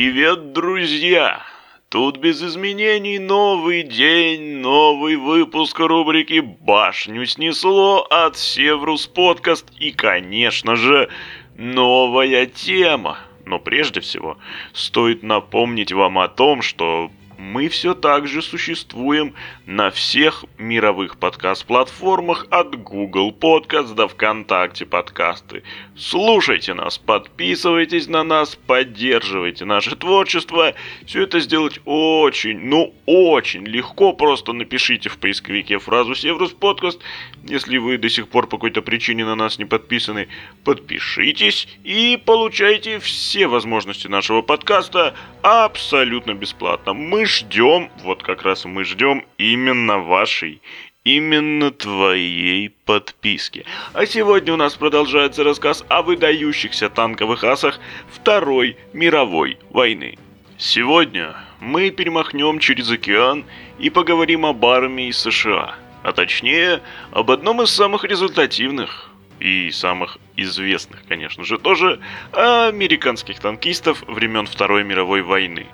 Привет, друзья! Тут без изменений новый день, новый выпуск рубрики «Башню снесло» от Севрус Подкаст и, конечно же, новая тема. Но прежде всего, стоит напомнить вам о том, что мы все так же существуем на всех мировых подкаст-платформах от Google Podcast до ВКонтакте подкасты. Слушайте нас, подписывайтесь на нас, поддерживайте наше творчество. Все это сделать очень, ну очень легко. Просто напишите в поисковике фразу «Севрус Подкаст». Если вы до сих пор по какой-то причине на нас не подписаны, подпишитесь и получайте все возможности нашего подкаста абсолютно бесплатно. Мы ждем, вот как раз мы ждем именно вашей, именно твоей подписки. А сегодня у нас продолжается рассказ о выдающихся танковых асах Второй мировой войны. Сегодня мы перемахнем через океан и поговорим об армии США, а точнее об одном из самых результативных и самых известных, конечно же, тоже американских танкистов времен Второй мировой войны.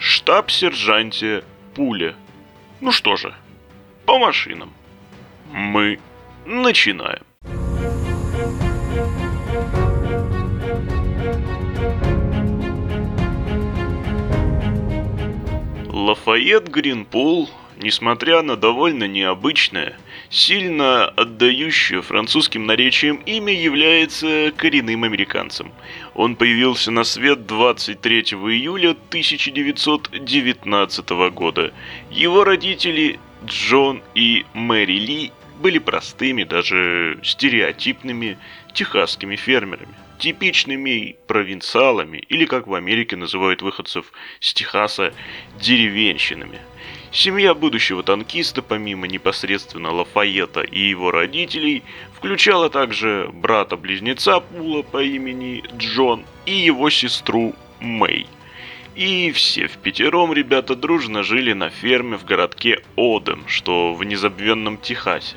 Штаб-сержанте Пуля. Ну что же, по машинам. Мы начинаем. Лафайет Гринпул несмотря на довольно необычное, сильно отдающее французским наречием имя, является коренным американцем. Он появился на свет 23 июля 1919 года. Его родители Джон и Мэри Ли были простыми, даже стереотипными техасскими фермерами типичными провинциалами, или как в Америке называют выходцев с Техаса, деревенщинами. Семья будущего танкиста, помимо непосредственно Лафайета и его родителей, включала также брата-близнеца Пула по имени Джон и его сестру Мэй. И все в пятером ребята дружно жили на ферме в городке Одем, что в незабвенном Техасе.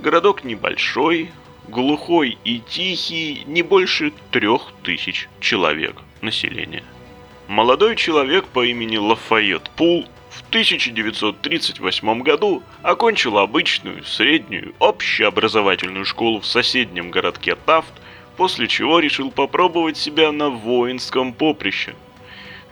Городок небольшой, глухой и тихий, не больше трех тысяч человек населения. Молодой человек по имени Лафайет Пул в 1938 году окончил обычную среднюю общеобразовательную школу в соседнем городке Тафт, после чего решил попробовать себя на воинском поприще –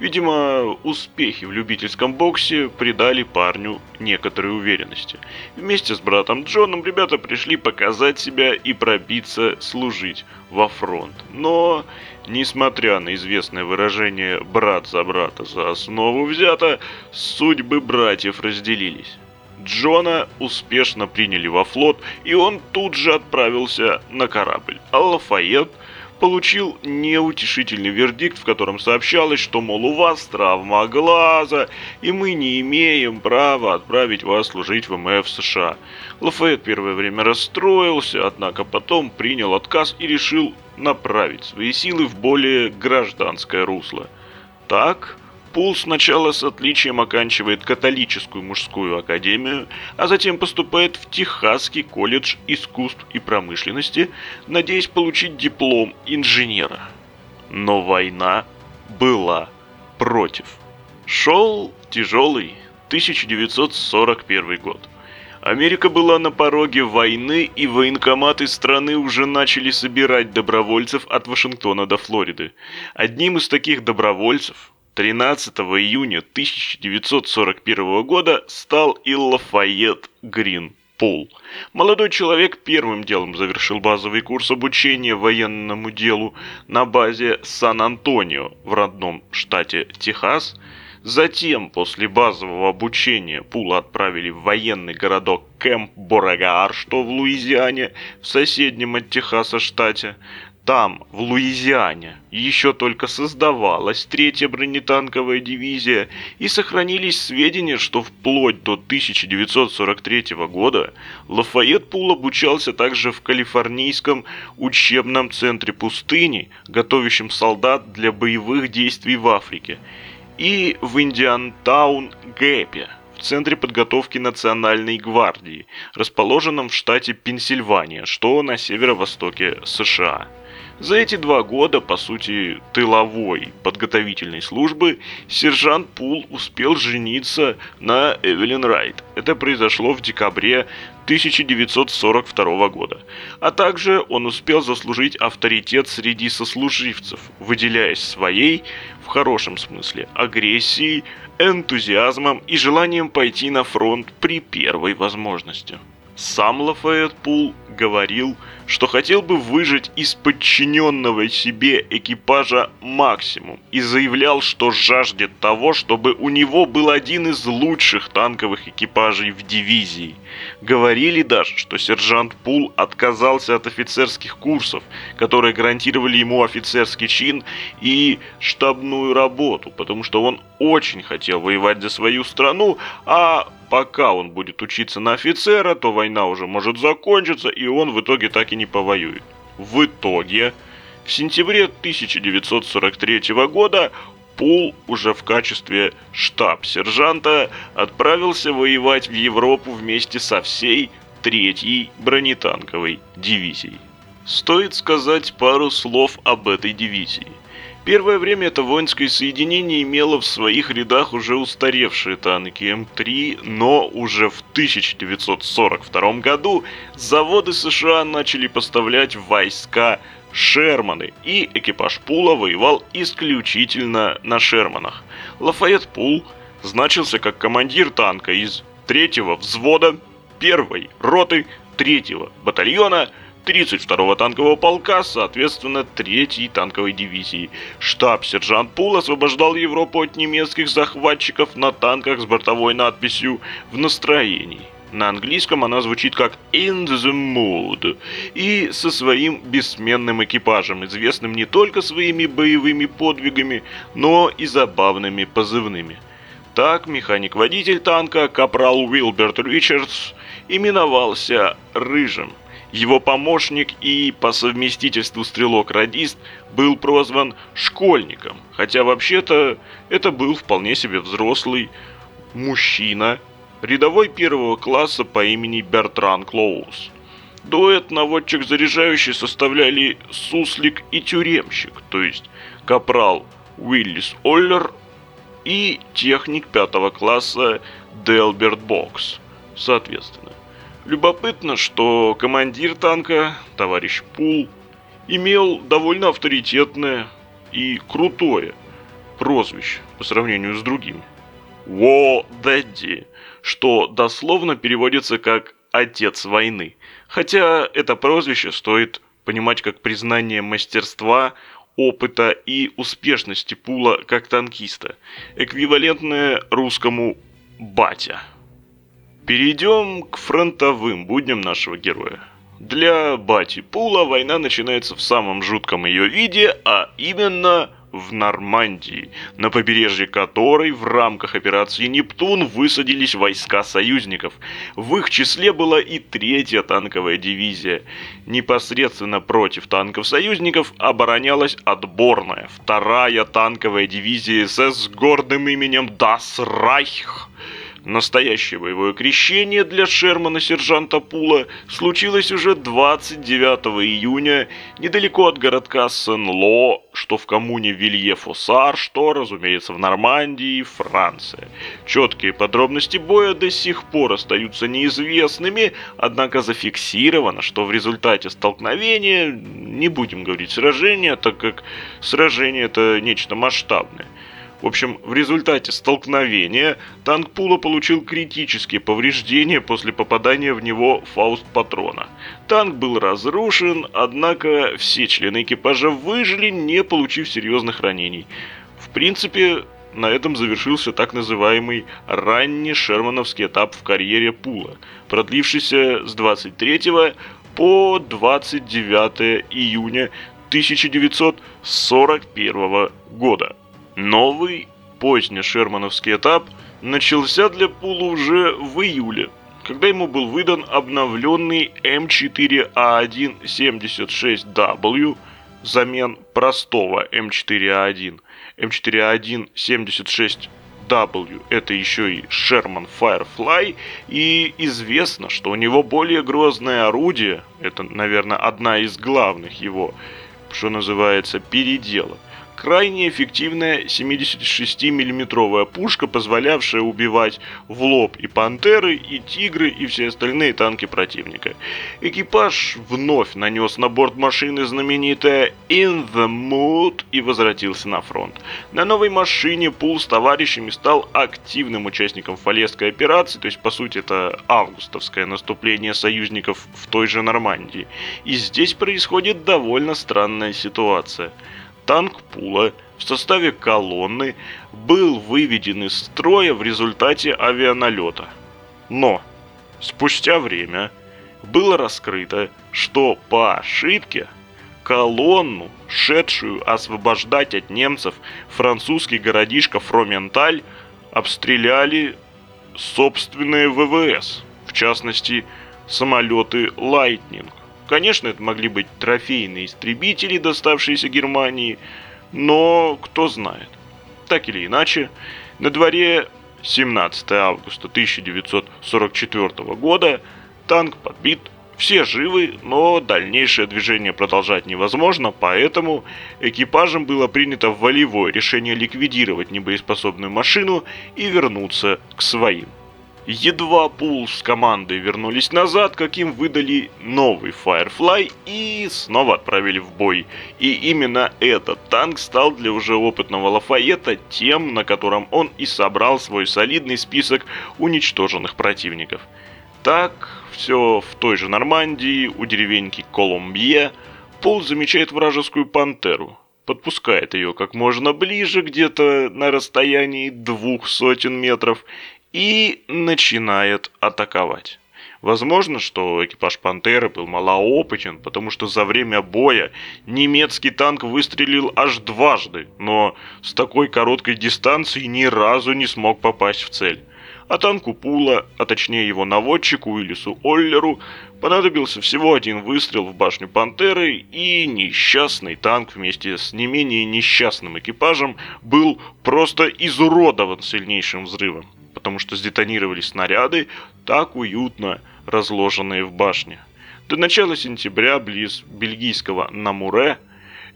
Видимо, успехи в любительском боксе придали парню некоторой уверенности. Вместе с братом Джоном ребята пришли показать себя и пробиться служить во фронт. Но, несмотря на известное выражение «брат за брата за основу взято», судьбы братьев разделились. Джона успешно приняли во флот, и он тут же отправился на корабль. А Лафайет – получил неутешительный вердикт, в котором сообщалось, что, мол, у вас травма глаза, и мы не имеем права отправить вас служить в МФ США. Лафайет первое время расстроился, однако потом принял отказ и решил направить свои силы в более гражданское русло. Так, Пул сначала с отличием оканчивает католическую мужскую академию, а затем поступает в Техасский колледж искусств и промышленности, надеясь получить диплом инженера. Но война была против. Шел тяжелый 1941 год. Америка была на пороге войны, и военкоматы страны уже начали собирать добровольцев от Вашингтона до Флориды. Одним из таких добровольцев 13 июня 1941 года стал и Лафайет Грин Пол. Молодой человек первым делом завершил базовый курс обучения военному делу на базе Сан-Антонио в родном штате Техас. Затем, после базового обучения, Пула отправили в военный городок Кэмп Борагаар, что в Луизиане, в соседнем от Техаса штате. Там, в Луизиане, еще только создавалась третья бронетанковая дивизия, и сохранились сведения, что вплоть до 1943 года Лафайет Пул обучался также в Калифорнийском учебном центре пустыни, готовящем солдат для боевых действий в Африке, и в Индиантаун Гэпе, в Центре подготовки Национальной гвардии, расположенном в штате Пенсильвания, что на северо-востоке США. За эти два года, по сути, тыловой подготовительной службы, сержант Пул успел жениться на Эвелин Райт. Это произошло в декабре 1942 года. А также он успел заслужить авторитет среди сослуживцев, выделяясь своей, в хорошем смысле, агрессией, энтузиазмом и желанием пойти на фронт при первой возможности. Сам Лафайет Пул говорил, что хотел бы выжить из подчиненного себе экипажа максимум и заявлял, что жаждет того, чтобы у него был один из лучших танковых экипажей в дивизии. Говорили даже, что сержант Пул отказался от офицерских курсов, которые гарантировали ему офицерский чин и штабную работу, потому что он очень хотел воевать за свою страну, а пока он будет учиться на офицера, то война уже может закончиться, и он в итоге так и не повоюет. В итоге, в сентябре 1943 года Пул уже в качестве штаб-сержанта отправился воевать в Европу вместе со всей третьей бронетанковой дивизией. Стоит сказать пару слов об этой дивизии – Первое время это воинское соединение имело в своих рядах уже устаревшие танки М3, но уже в 1942 году заводы США начали поставлять войска Шерманы, и экипаж Пула воевал исключительно на Шерманах. Лафайет Пул значился как командир танка из третьего взвода первой роты третьего батальона – 32-го танкового полка, соответственно, 3-й танковой дивизии. Штаб-сержант Пул освобождал Европу от немецких захватчиков на танках с бортовой надписью «В настроении». На английском она звучит как «In the Mood» и со своим бессменным экипажем, известным не только своими боевыми подвигами, но и забавными позывными. Так механик-водитель танка, капрал Уилберт Ричардс, именовался «Рыжим», его помощник и по совместительству стрелок-радист был прозван «школьником», хотя вообще-то это был вполне себе взрослый мужчина, рядовой первого класса по имени Бертран Клоус. Дуэт наводчик-заряжающий составляли суслик и тюремщик, то есть капрал Уиллис Оллер и техник пятого класса Делберт Бокс, соответственно. Любопытно, что командир танка, товарищ Пул, имел довольно авторитетное и крутое прозвище по сравнению с другими. Во Дэдди, что дословно переводится как «отец войны». Хотя это прозвище стоит понимать как признание мастерства, опыта и успешности Пула как танкиста, эквивалентное русскому «батя». Перейдем к фронтовым будням нашего героя. Для Бати Пула война начинается в самом жутком ее виде, а именно в Нормандии, на побережье которой в рамках операции «Нептун» высадились войска союзников. В их числе была и третья танковая дивизия. Непосредственно против танков союзников оборонялась отборная вторая танковая дивизия СС с гордым именем «Das Reich». Настоящее боевое крещение для Шермана сержанта Пула случилось уже 29 июня недалеко от городка Сен-Ло, что в коммуне Вилье-Фоссар, что, разумеется, в Нормандии, Франция. Четкие подробности боя до сих пор остаются неизвестными, однако зафиксировано, что в результате столкновения, не будем говорить сражения, так как сражение это нечто масштабное, в общем, в результате столкновения танк Пула получил критические повреждения после попадания в него фауст-патрона. Танк был разрушен, однако все члены экипажа выжили, не получив серьезных ранений. В принципе, на этом завершился так называемый ранний шермановский этап в карьере Пула, продлившийся с 23 по 29 июня 1941 года. Новый поздне-шермановский этап начался для Пула уже в июле, когда ему был выдан обновленный М4А176W взамен простого М4А1. М4А176W это еще и Sherman Firefly, и известно, что у него более грозное орудие, это, наверное, одна из главных его что называется, переделок крайне эффективная 76-миллиметровая пушка, позволявшая убивать в лоб и пантеры, и тигры, и все остальные танки противника. Экипаж вновь нанес на борт машины знаменитое «In the Mood» и возвратился на фронт. На новой машине Пул с товарищами стал активным участником Фалесской операции, то есть по сути это августовское наступление союзников в той же Нормандии. И здесь происходит довольно странная ситуация – танк Пула в составе колонны был выведен из строя в результате авианалета. Но спустя время было раскрыто, что по ошибке колонну, шедшую освобождать от немцев французский городишко Фроменталь, обстреляли собственные ВВС, в частности самолеты «Лайтнинг». Конечно, это могли быть трофейные истребители, доставшиеся Германии, но кто знает. Так или иначе, на дворе 17 августа 1944 года танк подбит, все живы, но дальнейшее движение продолжать невозможно, поэтому экипажем было принято волевое решение ликвидировать небоеспособную машину и вернуться к своим. Едва Пул с командой вернулись назад, как им выдали новый Firefly и снова отправили в бой. И именно этот танк стал для уже опытного Лафайета тем, на котором он и собрал свой солидный список уничтоженных противников. Так, все в той же Нормандии, у деревеньки Колумбье, Пол замечает вражескую пантеру, подпускает ее как можно ближе, где-то на расстоянии двух сотен метров, и начинает атаковать. Возможно, что экипаж «Пантеры» был малоопытен, потому что за время боя немецкий танк выстрелил аж дважды, но с такой короткой дистанции ни разу не смог попасть в цель. А танку Пула, а точнее его наводчику Уиллису Оллеру, понадобился всего один выстрел в башню «Пантеры», и несчастный танк вместе с не менее несчастным экипажем был просто изуродован сильнейшим взрывом потому что сдетонировали снаряды, так уютно разложенные в башне. До начала сентября близ бельгийского Намуре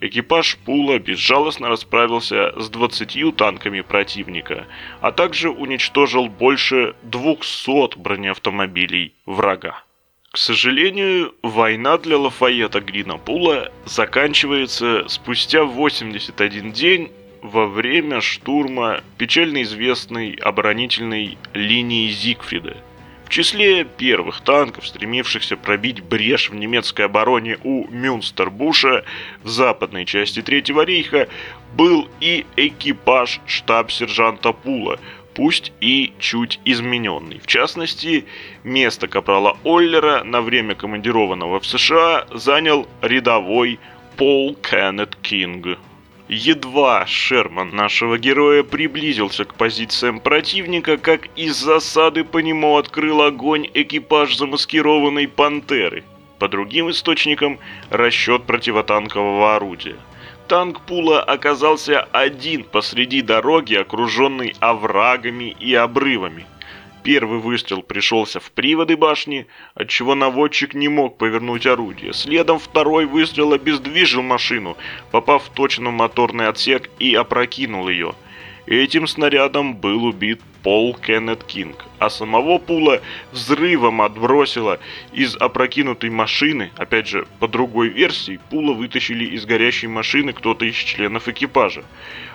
экипаж Пула безжалостно расправился с 20 танками противника, а также уничтожил больше 200 бронеавтомобилей врага. К сожалению, война для Лафайета Грина Пула заканчивается спустя 81 день во время штурма печально известной оборонительной линии Зигфрида. В числе первых танков, стремившихся пробить брешь в немецкой обороне у Мюнстербуша в западной части Третьего рейха, был и экипаж штаб-сержанта Пула, пусть и чуть измененный. В частности, место капрала Оллера на время командированного в США занял рядовой Пол Кеннет Кинг. Едва Шерман нашего героя приблизился к позициям противника, как из засады по нему открыл огонь экипаж замаскированной «Пантеры». По другим источникам – расчет противотанкового орудия. Танк Пула оказался один посреди дороги, окруженный оврагами и обрывами. Первый выстрел пришелся в приводы башни, отчего наводчик не мог повернуть орудие. Следом второй выстрел обездвижил машину, попав точно в моторный отсек и опрокинул ее. Этим снарядом был убит Пол Кеннет Кинг, а самого Пула взрывом отбросило из опрокинутой машины, опять же, по другой версии, Пула вытащили из горящей машины кто-то из членов экипажа.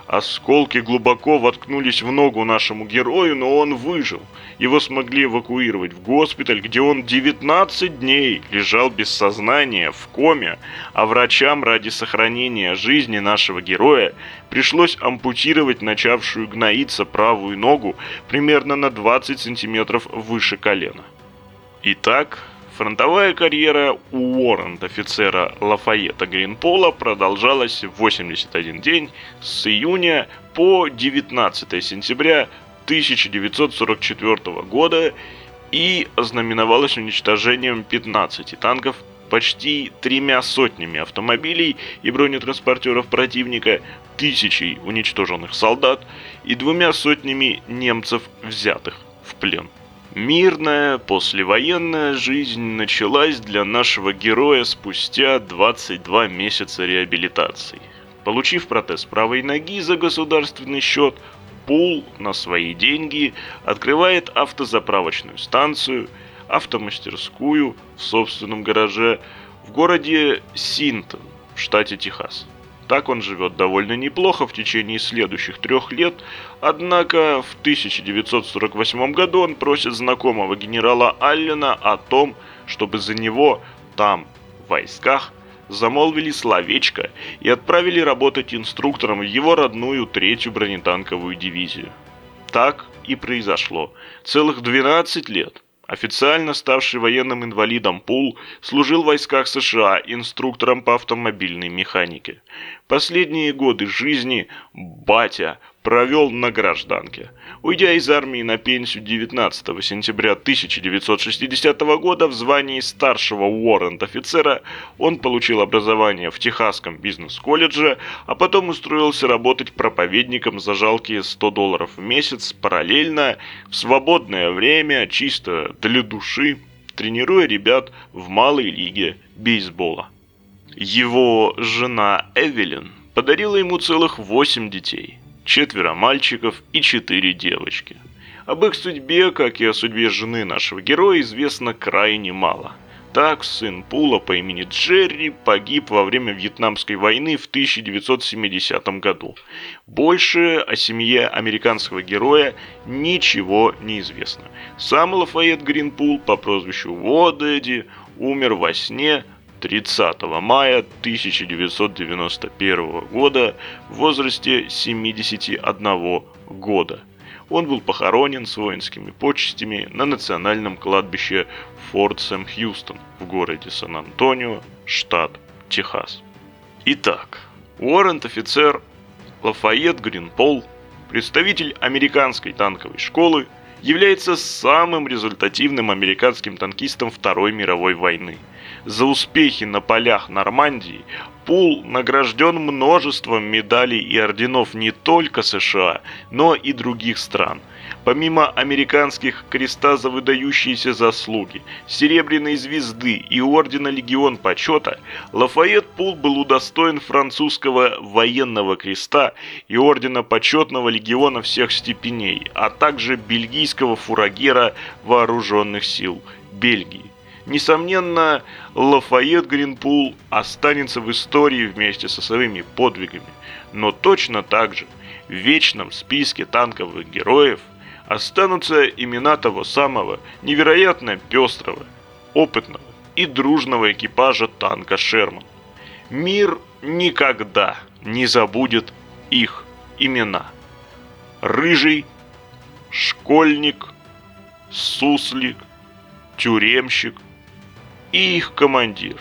Осколки глубоко воткнулись в ногу нашему герою, но он выжил. Его смогли эвакуировать в госпиталь, где он 19 дней лежал без сознания, в коме, а врачам ради сохранения жизни нашего героя пришлось ампутировать начавшую гноиться правую ногу примерно на 20 сантиметров выше колена. Итак, Фронтовая карьера уоррент-офицера Лафайета Гринпола продолжалась 81 день с июня по 19 сентября 1944 года и ознаменовалась уничтожением 15 танков, почти тремя сотнями автомобилей и бронетранспортеров противника, тысячей уничтоженных солдат и двумя сотнями немцев, взятых в плен. Мирная послевоенная жизнь началась для нашего героя спустя 22 месяца реабилитации. Получив протез правой ноги за государственный счет, Пул на свои деньги открывает автозаправочную станцию, автомастерскую в собственном гараже в городе Синтон в штате Техас. Так он живет довольно неплохо в течение следующих трех лет, однако в 1948 году он просит знакомого генерала Аллена о том, чтобы за него там, в войсках, замолвили словечко и отправили работать инструктором в его родную третью бронетанковую дивизию. Так и произошло. Целых 12 лет. Официально ставший военным инвалидом Пул служил в войсках США инструктором по автомобильной механике. Последние годы жизни батя провел на гражданке. Уйдя из армии на пенсию 19 сентября 1960 года в звании старшего уоррент-офицера, он получил образование в Техасском бизнес-колледже, а потом устроился работать проповедником за жалкие 100 долларов в месяц параллельно, в свободное время, чисто для души, тренируя ребят в малой лиге бейсбола. Его жена Эвелин подарила ему целых 8 детей – четверо мальчиков и четыре девочки. Об их судьбе, как и о судьбе жены нашего героя, известно крайне мало. Так, сын Пула по имени Джерри погиб во время Вьетнамской войны в 1970 году. Больше о семье американского героя ничего не известно. Сам Лафайет Гринпул по прозвищу Водеди умер во сне 30 мая 1991 года в возрасте 71 года. Он был похоронен с воинскими почестями на национальном кладбище Форт Сэм Хьюстон в городе Сан-Антонио, штат Техас. Итак, уоррент-офицер Лафайет Гринпол, представитель американской танковой школы, является самым результативным американским танкистом Второй мировой войны – за успехи на полях Нормандии Пул награжден множеством медалей и орденов не только США, но и других стран. Помимо американских креста за выдающиеся заслуги, Серебряной звезды и ордена Легион Почета, Лафайет Пул был удостоен французского военного креста и ордена Почетного Легиона всех степеней, а также бельгийского фурагера вооруженных сил Бельгии. Несомненно, Лафайет Гринпул останется в истории вместе со своими подвигами, но точно так же в вечном списке танковых героев останутся имена того самого невероятно пестрого, опытного и дружного экипажа танка «Шерман». Мир никогда не забудет их имена. Рыжий, Школьник, Суслик, Тюремщик, и их командир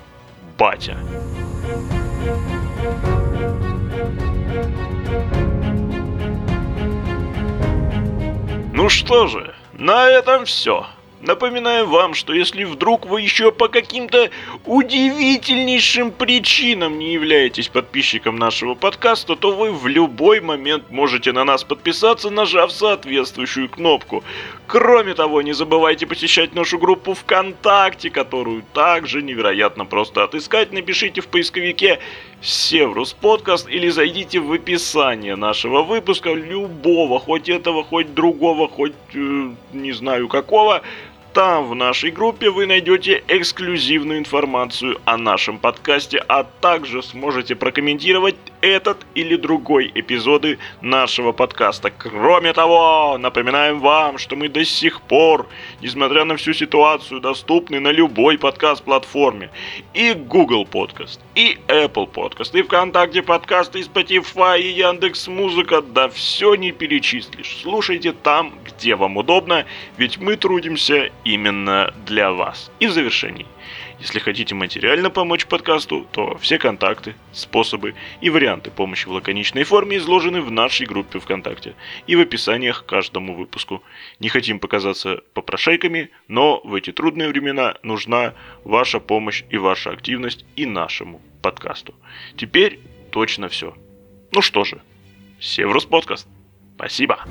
– Батя. Ну что же, на этом все. Напоминаю вам, что если вдруг вы еще по каким-то удивительнейшим причинам не являетесь подписчиком нашего подкаста, то вы в любой момент можете на нас подписаться, нажав соответствующую кнопку. Кроме того, не забывайте посещать нашу группу ВКонтакте, которую также невероятно просто отыскать. Напишите в поисковике Севрус подкаст или зайдите в описание нашего выпуска любого, хоть этого, хоть другого, хоть э, не знаю какого. Там в нашей группе вы найдете эксклюзивную информацию о нашем подкасте, а также сможете прокомментировать этот или другой эпизоды нашего подкаста. Кроме того, напоминаем вам, что мы до сих пор, несмотря на всю ситуацию, доступны на любой подкаст-платформе. И Google Podcast, и Apple Podcast, и ВКонтакте подкасты, и Spotify, и Яндекс Музыка, да все не перечислишь. Слушайте там, где вам удобно, ведь мы трудимся именно для вас. И в завершении. Если хотите материально помочь подкасту, то все контакты, способы и варианты помощи в лаконичной форме изложены в нашей группе ВКонтакте и в описаниях к каждому выпуску. Не хотим показаться попрошайками, но в эти трудные времена нужна ваша помощь и ваша активность и нашему подкасту. Теперь точно все. Ну что же, Северус подкаст. Спасибо.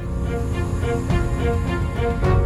you